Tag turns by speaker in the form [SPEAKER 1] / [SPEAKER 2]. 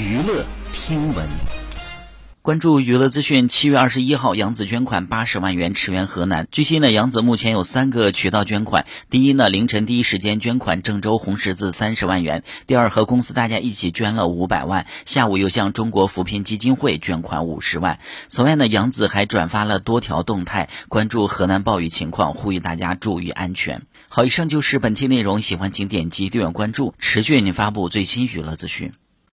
[SPEAKER 1] 娱乐听闻。
[SPEAKER 2] 关注娱乐资讯七月二十一号杨紫捐款八十万元驰援河南。据悉呢杨紫目前有三个渠道捐款。第一呢凌晨第一时间捐款郑州红十字三十万元。第二和公司大家一起捐了五百万。下午又向中国扶贫基金会捐款五十万。此外呢杨紫还转发了多条动态关注河南暴雨情况呼吁大家注意安全。好以上就是本期内容喜欢请点击订阅关注持续为您发布最新娱乐资讯。